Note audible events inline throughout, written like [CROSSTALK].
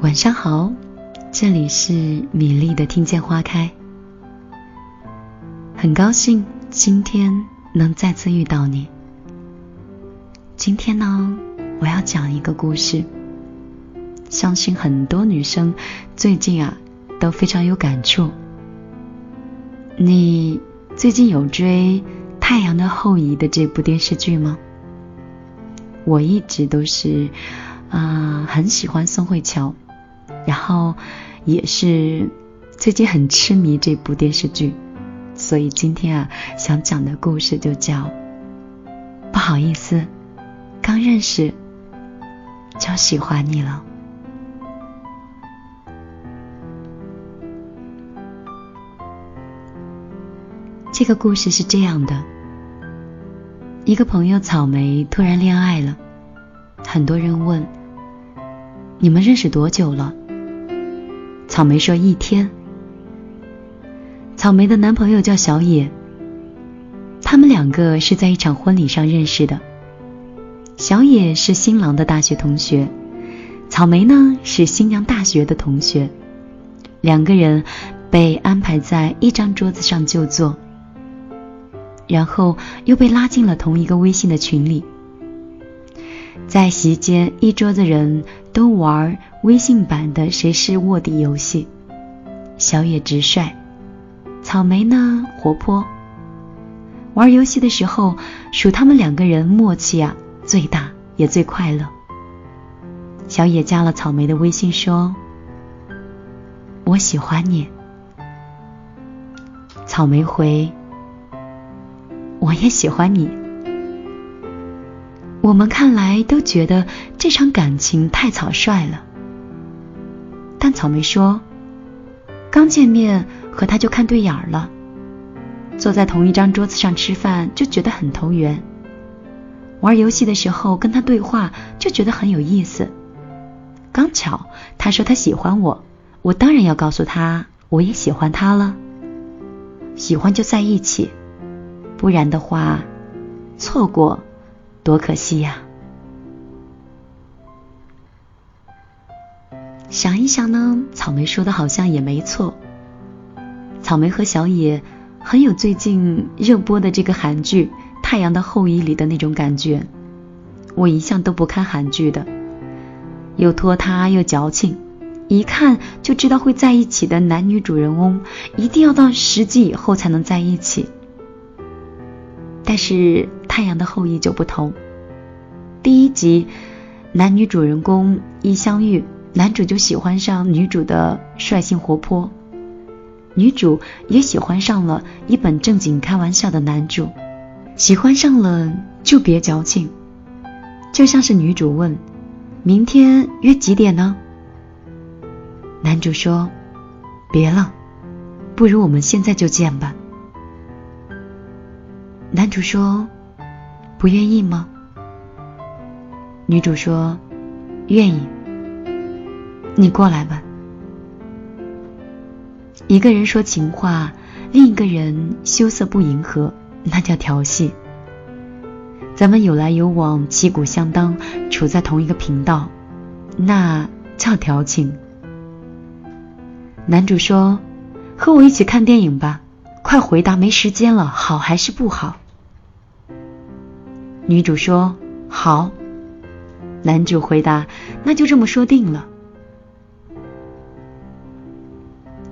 晚上好，这里是米粒的听见花开，很高兴今天能再次遇到你。今天呢，我要讲一个故事，相信很多女生最近啊都非常有感触。你最近有追《太阳的后裔》的这部电视剧吗？我一直都是啊很喜欢宋慧乔。然后也是最近很痴迷这部电视剧，所以今天啊想讲的故事就叫不好意思，刚认识就喜欢你了。这个故事是这样的：一个朋友草莓突然恋爱了，很多人问你们认识多久了？草莓说：“一天。”草莓的男朋友叫小野，他们两个是在一场婚礼上认识的。小野是新郎的大学同学，草莓呢是新娘大学的同学，两个人被安排在一张桌子上就坐，然后又被拉进了同一个微信的群里。在席间，一桌子人都玩微信版的谁是卧底游戏。小野直率，草莓呢活泼。玩游戏的时候，数他们两个人默契啊最大，也最快乐。小野加了草莓的微信，说：“我喜欢你。”草莓回：“我也喜欢你。”我们看来都觉得这场感情太草率了，但草莓说，刚见面和他就看对眼了，坐在同一张桌子上吃饭就觉得很投缘，玩游戏的时候跟他对话就觉得很有意思。刚巧他说他喜欢我，我当然要告诉他我也喜欢他了。喜欢就在一起，不然的话，错过。多可惜呀！想一想呢，草莓说的好像也没错。草莓和小野很有最近热播的这个韩剧《太阳的后裔》里的那种感觉。我一向都不看韩剧的，又拖沓又矫情，一看就知道会在一起的男女主人翁，一定要到十集以后才能在一起。但是。太阳的后裔就不同。第一集，男女主人公一相遇，男主就喜欢上女主的率性活泼，女主也喜欢上了一本正经开玩笑的男主。喜欢上了就别矫情，就像是女主问：“明天约几点呢？”男主说：“别了，不如我们现在就见吧。”男主说。不愿意吗？女主说：“愿意。”你过来吧。一个人说情话，另一个人羞涩不迎合，那叫调戏。咱们有来有往，旗鼓相当，处在同一个频道，那叫调情。男主说：“和我一起看电影吧，快回答，没时间了，好还是不好？”女主说：“好。”男主回答：“那就这么说定了。”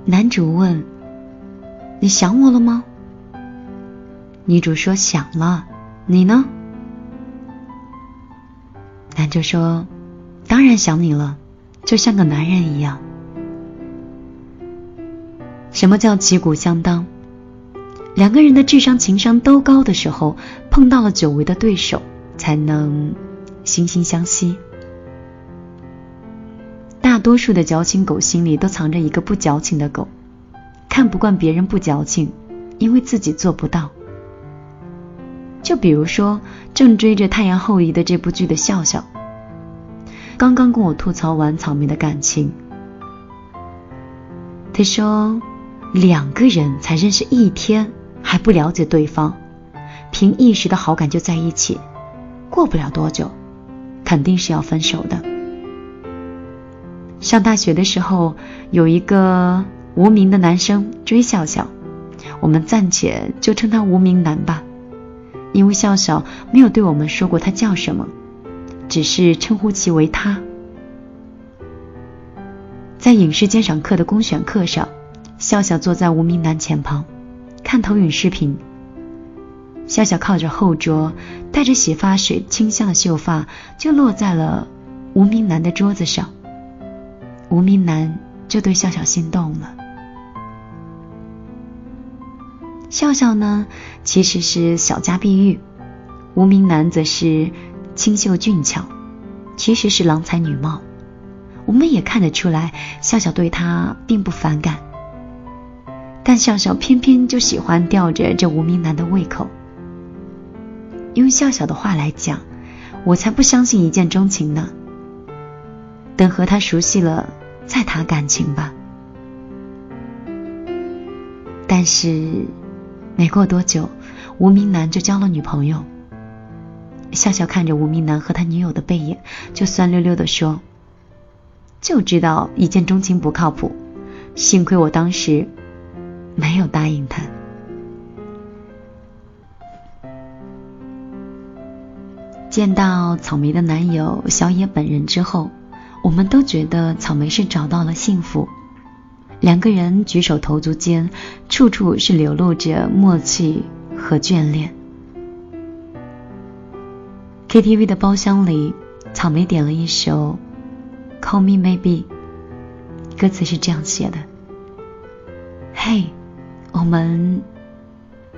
男主问：“你想我了吗？”女主说：“想了。”你呢？男主说：“当然想你了，就像个男人一样。”什么叫旗鼓相当？两个人的智商、情商都高的时候，碰到了久违的对手，才能惺惺相惜。大多数的矫情狗心里都藏着一个不矫情的狗，看不惯别人不矫情，因为自己做不到。就比如说，正追着《太阳后裔》的这部剧的笑笑，刚刚跟我吐槽完草莓的感情，他说两个人才认识一天。还不了解对方，凭一时的好感就在一起，过不了多久，肯定是要分手的。上大学的时候，有一个无名的男生追笑笑，我们暂且就称他无名男吧，因为笑笑没有对我们说过他叫什么，只是称呼其为他。在影视鉴赏课的公选课上，笑笑坐在无名男前旁，看投影视频。笑笑靠着后桌，带着洗发水清香的秀发就落在了无名男的桌子上。无名男就对笑笑心动了。笑笑呢，其实是小家碧玉；无名男则是清秀俊俏，其实是郎才女貌。我们也看得出来，笑笑对他并不反感，但笑笑偏偏就喜欢吊着这无名男的胃口。用笑笑的话来讲，我才不相信一见钟情呢。等和他熟悉了再谈感情吧。但是没过多久，无名男就交了女朋友。笑笑看着无名男和他女友的背影，就酸溜溜的说。就知道一见钟情不靠谱，幸亏我当时没有答应他。见到草莓的男友小野本人之后，我们都觉得草莓是找到了幸福。两个人举手投足间，处处是流露着默契和眷恋。KTV 的包厢里，草莓点了一首。Call me maybe，歌词是这样写的：嘿，我们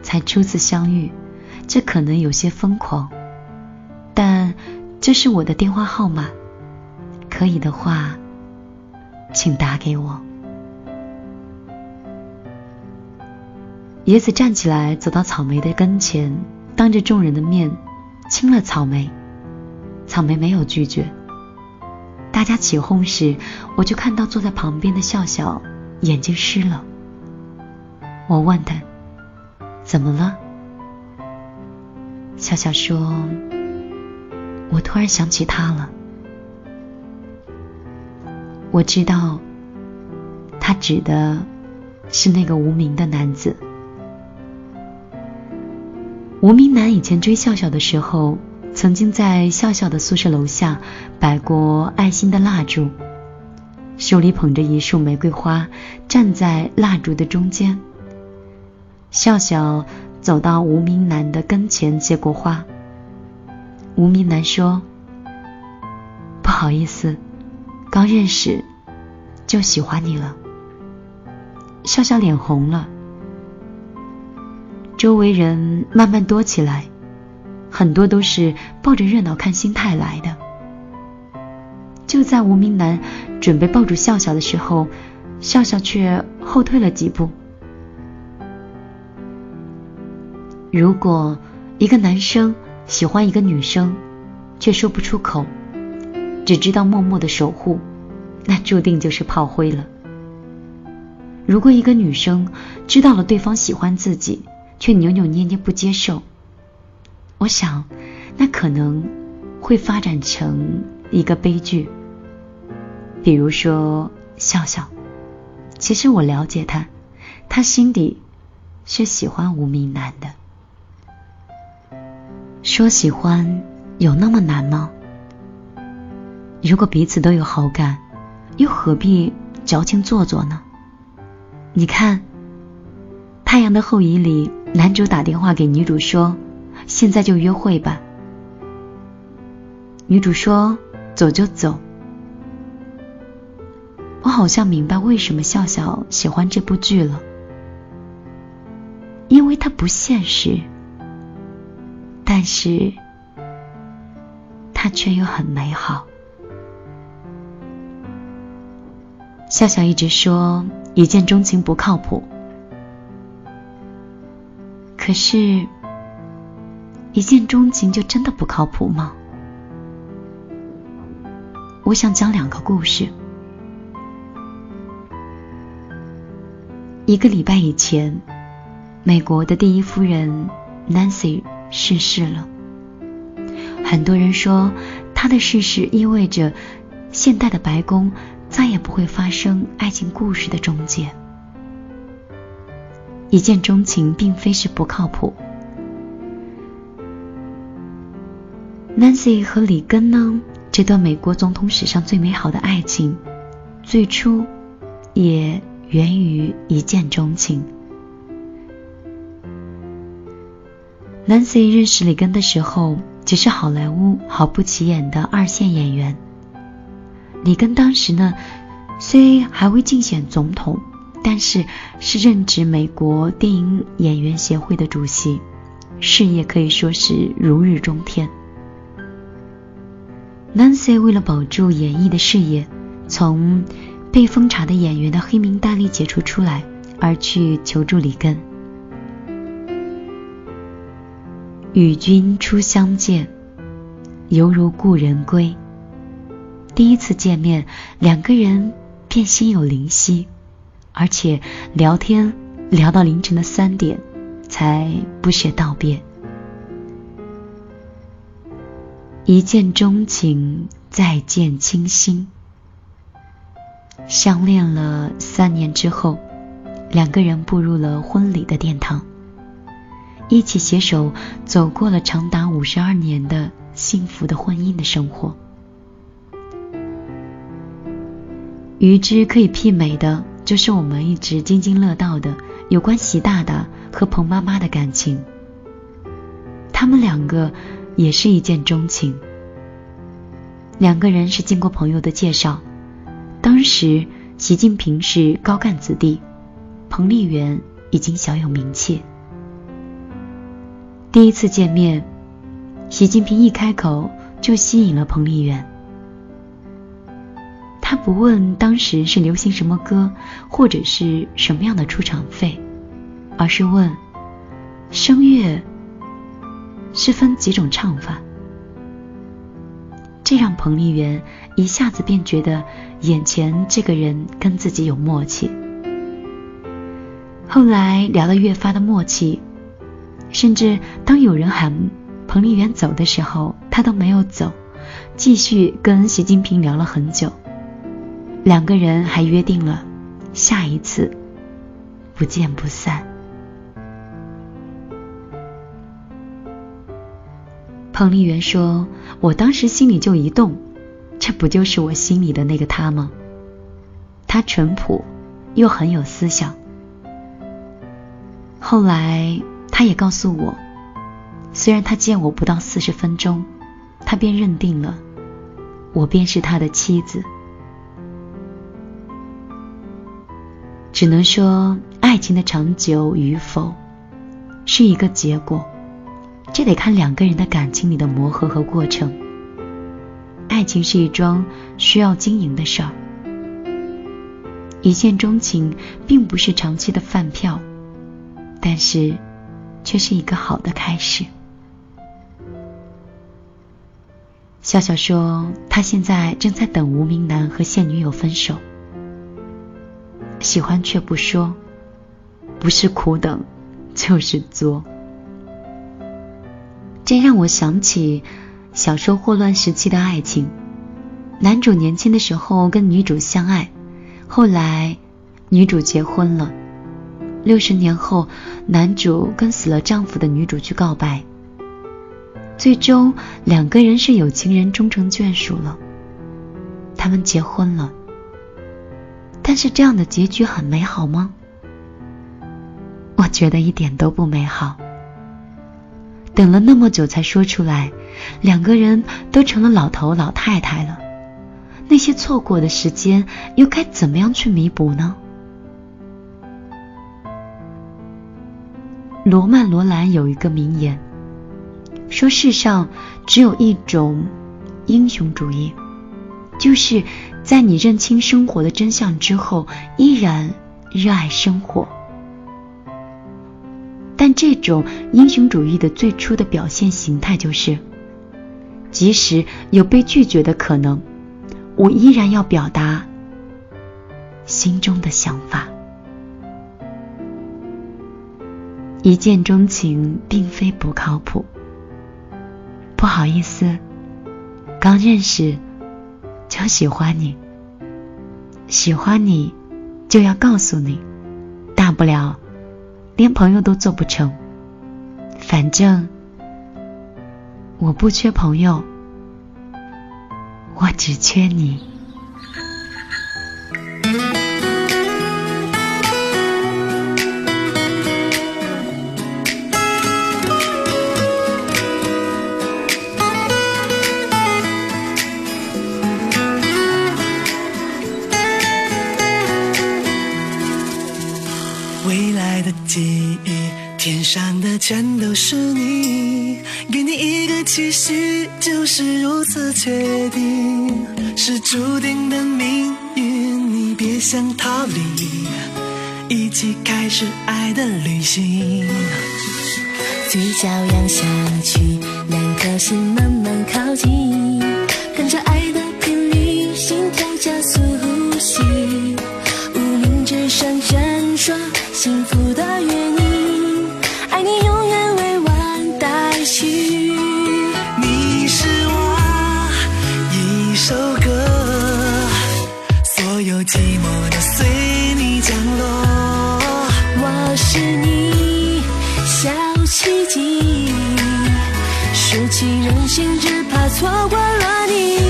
才初次相遇，这可能有些疯狂，但这是我的电话号码，可以的话，请打给我。野子站起来，走到草莓的跟前，当着众人的面亲了草莓。草莓没有拒绝。大家起哄时，我就看到坐在旁边的笑笑眼睛湿了。我问他怎么了，笑笑说：“我突然想起他了。”我知道，他指的是那个无名的男子。无名男以前追笑笑的时候。曾经在笑笑的宿舍楼下摆过爱心的蜡烛，手里捧着一束玫瑰花，站在蜡烛的中间。笑笑走到无名男的跟前接过花。无名男说：“不好意思，刚认识就喜欢你了。”笑笑脸红了，周围人慢慢多起来。很多都是抱着热闹看心态来的。就在无名男准备抱住笑笑的时候，笑笑却后退了几步。如果一个男生喜欢一个女生，却说不出口，只知道默默的守护，那注定就是炮灰了。如果一个女生知道了对方喜欢自己，却扭扭捏捏不接受，我想，那可能会发展成一个悲剧。比如说，笑笑，其实我了解他，他心底是喜欢无名男的。说喜欢有那么难吗？如果彼此都有好感，又何必矫情做作呢？你看，《太阳的后裔》里，男主打电话给女主说。现在就约会吧。女主说：“走就走。”我好像明白为什么笑笑喜欢这部剧了，因为它不现实，但是它却又很美好。笑笑一直说一见钟情不靠谱，可是。一见钟情就真的不靠谱吗？我想讲两个故事。一个礼拜以前，美国的第一夫人 Nancy 逝世了。很多人说，他的逝世意味着现代的白宫再也不会发生爱情故事的终结。一见钟情并非是不靠谱。Nancy 和里根呢？这段美国总统史上最美好的爱情，最初也源于一见钟情。Nancy 认识里根的时候，只是好莱坞毫不起眼的二线演员。里根当时呢，虽还未竞选总统，但是是任职美国电影演员协会的主席，事业可以说是如日中天。Nancy 为了保住演艺的事业，从被封查的演员的黑名单里解除出来，而去求助里根。与君初相见，犹如故人归。第一次见面，两个人便心有灵犀，而且聊天聊到凌晨的三点，才不屑道别。一见钟情，再见倾心。相恋了三年之后，两个人步入了婚礼的殿堂，一起携手走过了长达五十二年的幸福的婚姻的生活。与之可以媲美的，就是我们一直津津乐道的有关习大大和彭妈妈的感情。他们两个。也是一见钟情。两个人是经过朋友的介绍，当时习近平是高干子弟，彭丽媛已经小有名气。第一次见面，习近平一开口就吸引了彭丽媛。他不问当时是流行什么歌，或者是什么样的出场费，而是问声乐。是分几种唱法，这让彭丽媛一下子便觉得眼前这个人跟自己有默契。后来聊得越发的默契，甚至当有人喊彭丽媛走的时候，她都没有走，继续跟习近平聊了很久。两个人还约定了下一次不见不散。彭丽媛说：“我当时心里就一动，这不就是我心里的那个他吗？他淳朴，又很有思想。后来他也告诉我，虽然他见我不到四十分钟，他便认定了我便是他的妻子。只能说，爱情的长久与否，是一个结果。”这得看两个人的感情里的磨合和过程。爱情是一桩需要经营的事儿，一见钟情并不是长期的饭票，但是却是一个好的开始。笑笑说，他现在正在等无名男和现女友分手，喜欢却不说，不是苦等，就是作。这让我想起小说霍乱时期的爱情。男主年轻的时候跟女主相爱，后来女主结婚了。六十年后，男主跟死了丈夫的女主去告白。最终，两个人是有情人终成眷属了。他们结婚了，但是这样的结局很美好吗？我觉得一点都不美好。等了那么久才说出来，两个人都成了老头老太太了。那些错过的时间，又该怎么样去弥补呢？罗曼·罗兰有一个名言，说世上只有一种英雄主义，就是在你认清生活的真相之后，依然热爱生活。但这种英雄主义的最初的表现形态就是，即使有被拒绝的可能，我依然要表达心中的想法。一见钟情并非不靠谱。不好意思，刚认识就喜欢你，喜欢你就要告诉你，大不了连朋友都做不成。反正我不缺朋友，我只缺你。给你一个期许，就是如此确定，是注定的命运，你别想逃离，一起开始爱的旅行。嘴角扬下去，两颗心慢慢靠近，跟着爱的频率，心跳加速任性只怕错过了你。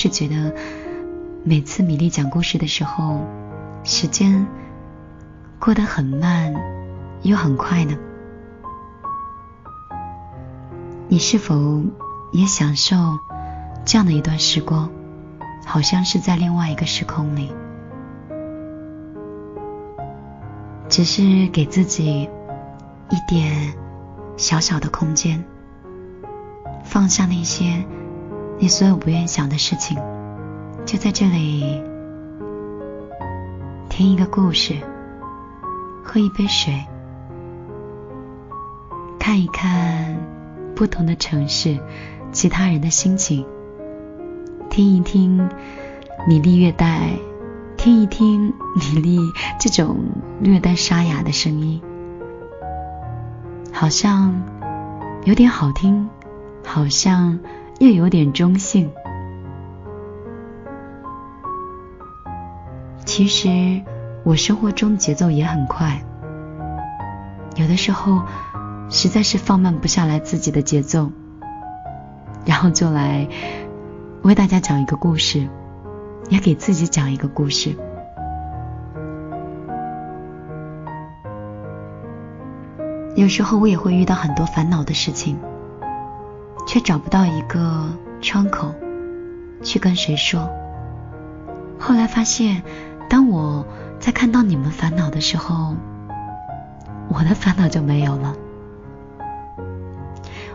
是觉得每次米粒讲故事的时候，时间过得很慢又很快呢？你是否也享受这样的一段时光？好像是在另外一个时空里，只是给自己一点小小的空间。放下那些你所有不愿想的事情，就在这里听一个故事，喝一杯水，看一看不同的城市，其他人的心情，听一听米粒略带，听一听米粒这种略带沙哑的声音，好像有点好听。好像又有点中性。其实我生活中节奏也很快，有的时候实在是放慢不下来自己的节奏，然后就来为大家讲一个故事，也给自己讲一个故事。有时候我也会遇到很多烦恼的事情。却找不到一个窗口去跟谁说。后来发现，当我在看到你们烦恼的时候，我的烦恼就没有了。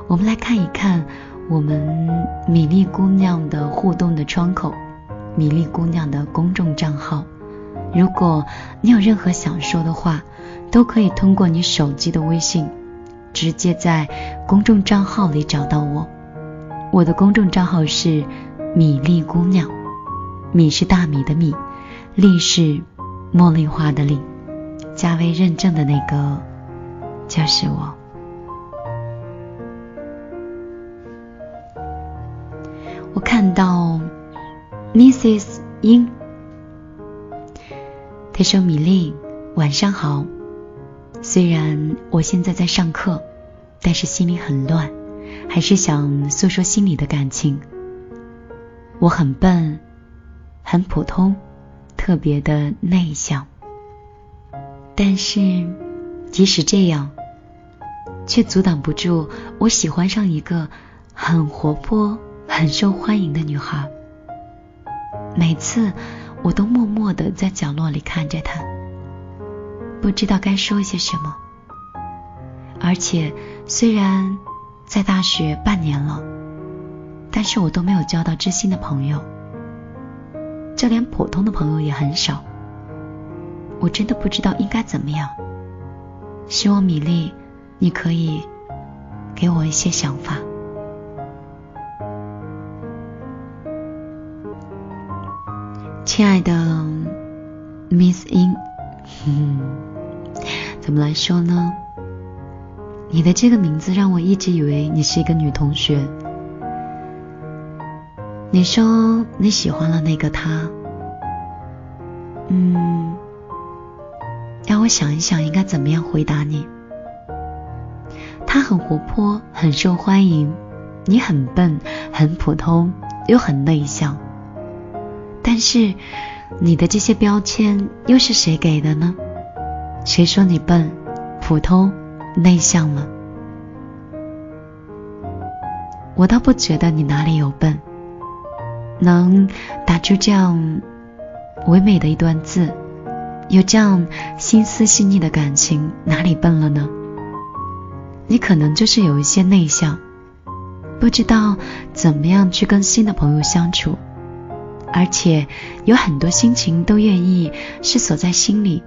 我们来看一看我们米粒姑娘的互动的窗口，米粒姑娘的公众账号。如果你有任何想说的话，都可以通过你手机的微信。直接在公众账号里找到我，我的公众账号是米粒姑娘，米是大米的米，粒是茉莉花的粒，加微认证的那个就是我。我看到 Mrs 英。他说：“米粒，晚上好。虽然我现在在上课，但是心里很乱，还是想诉说心里的感情。我很笨，很普通，特别的内向。但是，即使这样，却阻挡不住我喜欢上一个很活泼、很受欢迎的女孩。每次。”我都默默的在角落里看着她，不知道该说些什么。而且虽然在大学半年了，但是我都没有交到知心的朋友，就连普通的朋友也很少。我真的不知道应该怎么样。希望米粒，你可以给我一些想法。亲爱的 Miss In，[LAUGHS] 怎么来说呢？你的这个名字让我一直以为你是一个女同学。你说你喜欢了那个他，嗯，让我想一想应该怎么样回答你。他很活泼，很受欢迎；你很笨，很普通，又很内向。但是，你的这些标签又是谁给的呢？谁说你笨、普通、内向了？我倒不觉得你哪里有笨，能打出这样唯美的一段字，有这样心思细腻的感情，哪里笨了呢？你可能就是有一些内向，不知道怎么样去跟新的朋友相处。而且有很多心情都愿意是锁在心里，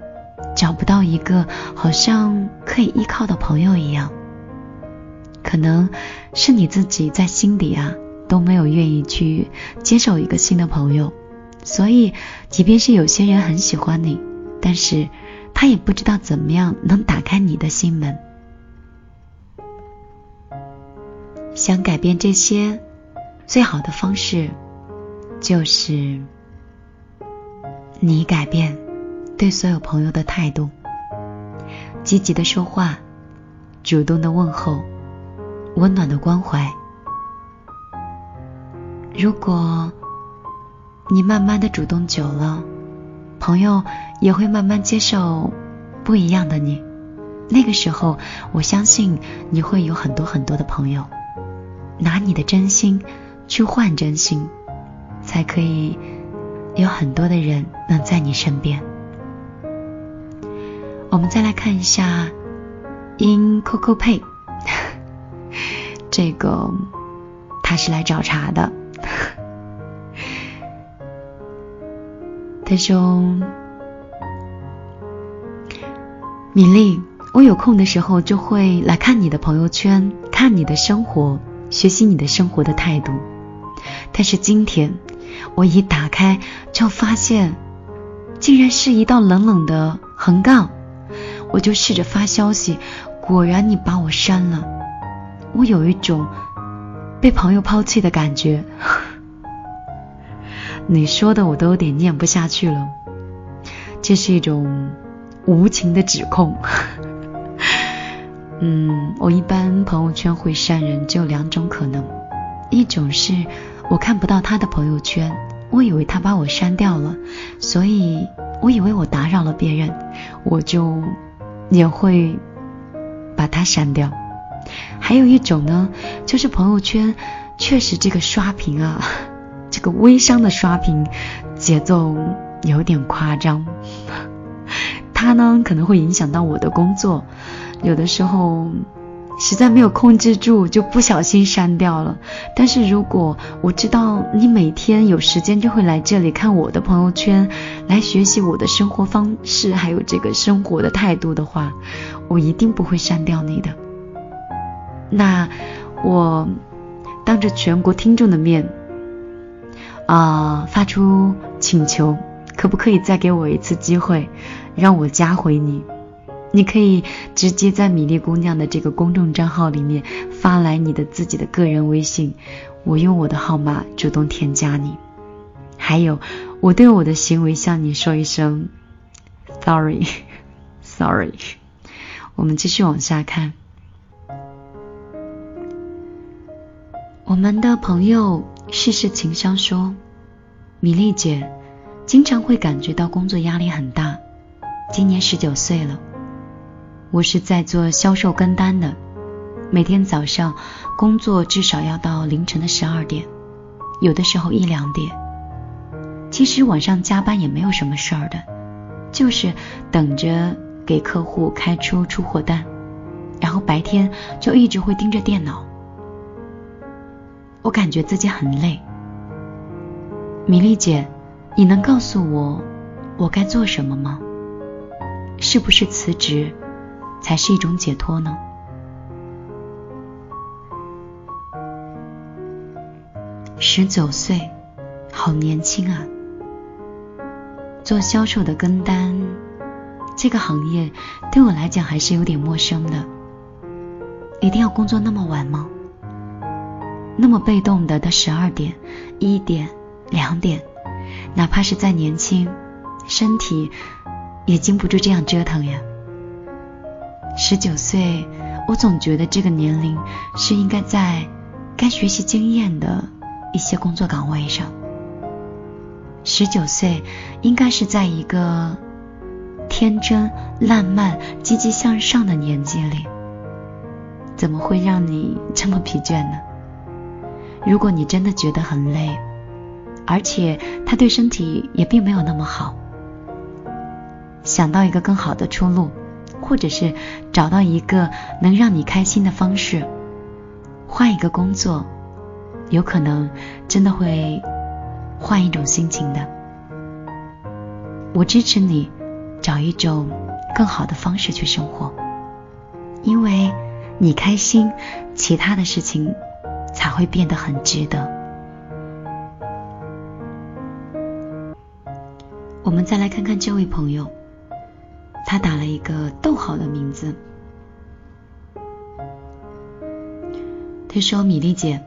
找不到一个好像可以依靠的朋友一样。可能是你自己在心底啊都没有愿意去接受一个新的朋友，所以即便是有些人很喜欢你，但是他也不知道怎么样能打开你的心门。想改变这些，最好的方式。就是你改变对所有朋友的态度，积极的说话，主动的问候，温暖的关怀。如果你慢慢的主动久了，朋友也会慢慢接受不一样的你。那个时候，我相信你会有很多很多的朋友，拿你的真心去换真心。才可以有很多的人能在你身边。我们再来看一下，In Coco Pay，这个他是来找茬的。他说：“米粒，我有空的时候就会来看你的朋友圈，看你的生活，学习你的生活的态度。但是今天。”我一打开就发现，竟然是一道冷冷的横杠。我就试着发消息，果然你把我删了。我有一种被朋友抛弃的感觉。[LAUGHS] 你说的我都有点念不下去了。这是一种无情的指控。[LAUGHS] 嗯，我一般朋友圈会删人，只有两种可能，一种是。我看不到他的朋友圈，我以为他把我删掉了，所以我以为我打扰了别人，我就也会把它删掉。还有一种呢，就是朋友圈确实这个刷屏啊，[LAUGHS] 这个微商的刷屏节奏有点夸张，[LAUGHS] 他呢可能会影响到我的工作，有的时候。实在没有控制住，就不小心删掉了。但是如果我知道你每天有时间就会来这里看我的朋友圈，来学习我的生活方式，还有这个生活的态度的话，我一定不会删掉你的。那我当着全国听众的面啊，发出请求，可不可以再给我一次机会，让我加回你？你可以直接在米粒姑娘的这个公众账号里面发来你的自己的个人微信，我用我的号码主动添加你。还有，我对我的行为向你说一声 sorry，sorry。[LAUGHS] [LAUGHS] 我们继续往下看。我们的朋友世事情商说，米粒姐经常会感觉到工作压力很大。今年十九岁了，我是在做销售跟单的，每天早上工作至少要到凌晨的十二点，有的时候一两点。其实晚上加班也没有什么事儿的，就是等着给客户开出出货单，然后白天就一直会盯着电脑。我感觉自己很累，米粒姐，你能告诉我我该做什么吗？是不是辞职才是一种解脱呢？十九岁，好年轻啊！做销售的跟单这个行业对我来讲还是有点陌生的，一定要工作那么晚吗？那么被动的到十二点、一点、两点，哪怕是再年轻，身体也经不住这样折腾呀。十九岁，我总觉得这个年龄是应该在该学习经验的一些工作岗位上。十九岁应该是在一个天真烂漫、积极向上的年纪里，怎么会让你这么疲倦呢？如果你真的觉得很累，而且他对身体也并没有那么好，想到一个更好的出路，或者是找到一个能让你开心的方式，换一个工作，有可能真的会换一种心情的。我支持你找一种更好的方式去生活，因为你开心，其他的事情。才会变得很值得。我们再来看看这位朋友，他打了一个逗号的名字。他说：“米粒姐，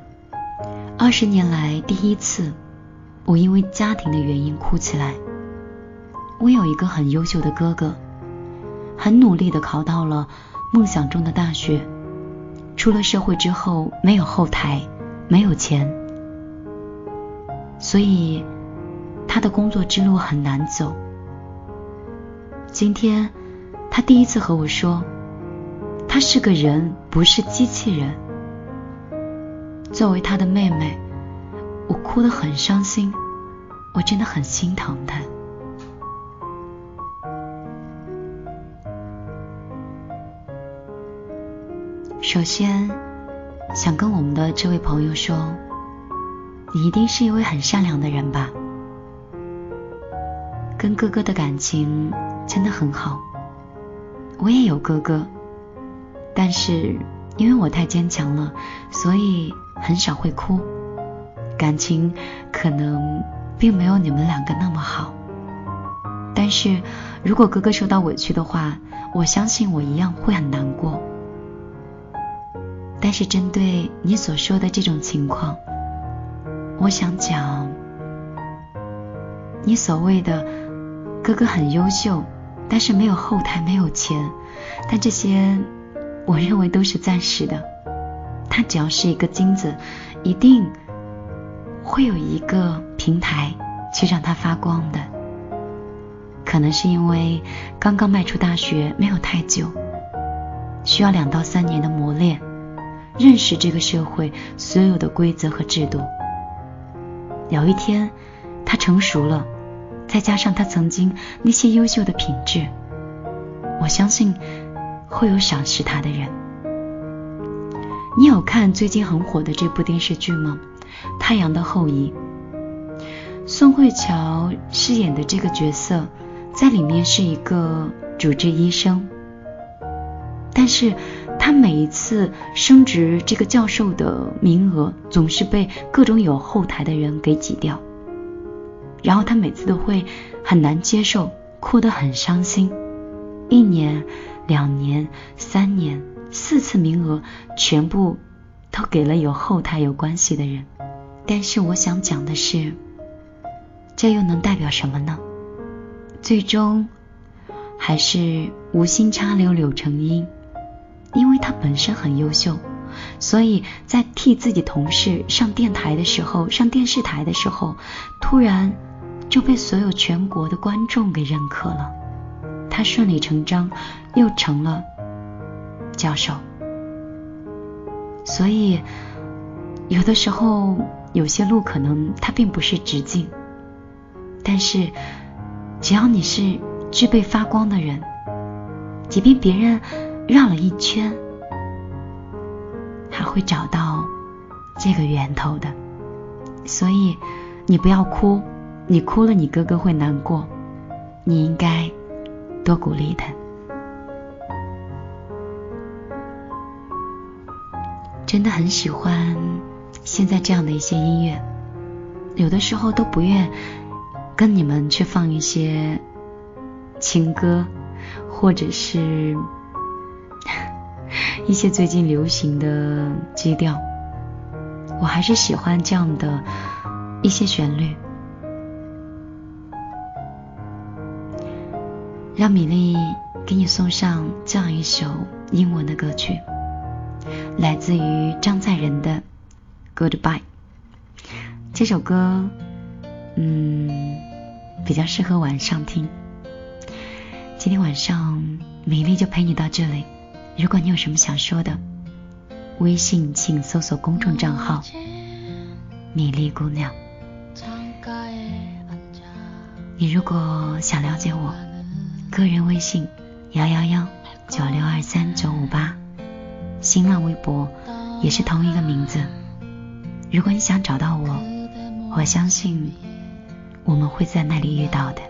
二十年来第一次，我因为家庭的原因哭起来。我有一个很优秀的哥哥，很努力的考到了梦想中的大学。”出了社会之后，没有后台，没有钱，所以他的工作之路很难走。今天他第一次和我说，他是个人，不是机器人。作为他的妹妹，我哭得很伤心，我真的很心疼他。首先，想跟我们的这位朋友说，你一定是一位很善良的人吧？跟哥哥的感情真的很好。我也有哥哥，但是因为我太坚强了，所以很少会哭。感情可能并没有你们两个那么好。但是如果哥哥受到委屈的话，我相信我一样会很难过。但是针对你所说的这种情况，我想讲，你所谓的哥哥很优秀，但是没有后台，没有钱，但这些我认为都是暂时的。他只要是一个金子，一定会有一个平台去让他发光的。可能是因为刚刚迈出大学没有太久，需要两到三年的磨练。认识这个社会所有的规则和制度。有一天，他成熟了，再加上他曾经那些优秀的品质，我相信会有赏识他的人。你有看最近很火的这部电视剧吗？《太阳的后裔》。宋慧乔饰演的这个角色，在里面是一个主治医生，但是。他每一次升职这个教授的名额，总是被各种有后台的人给挤掉，然后他每次都会很难接受，哭得很伤心。一年、两年、三年、四次名额，全部都给了有后台有关系的人。但是我想讲的是，这又能代表什么呢？最终还是无心插柳柳成荫，因为他本身很优秀，所以在替自己同事上电台的时候，上电视台的时候，突然就被所有全国的观众给认可了，他顺理成章又成了教授。所以有的时候有些路可能它并不是直径，但是。只要你是具备发光的人，即便别人绕了一圈，还会找到这个源头的。所以你不要哭，你哭了你哥哥会难过，你应该多鼓励他。真的很喜欢现在这样的一些音乐，有的时候都不愿。跟你们去放一些情歌，或者是 [LAUGHS] 一些最近流行的基调，我还是喜欢这样的一些旋律。让米粒给你送上这样一首英文的歌曲，来自于张在仁的《Goodbye》。这首歌，嗯。比较适合晚上听。今天晚上米粒就陪你到这里。如果你有什么想说的，微信请搜索公众账号“米粒姑娘”。你如果想了解我，个人微信幺幺幺九六二三九五八，新浪微博也是同一个名字。如果你想找到我，我相信。我们会在那里遇到的。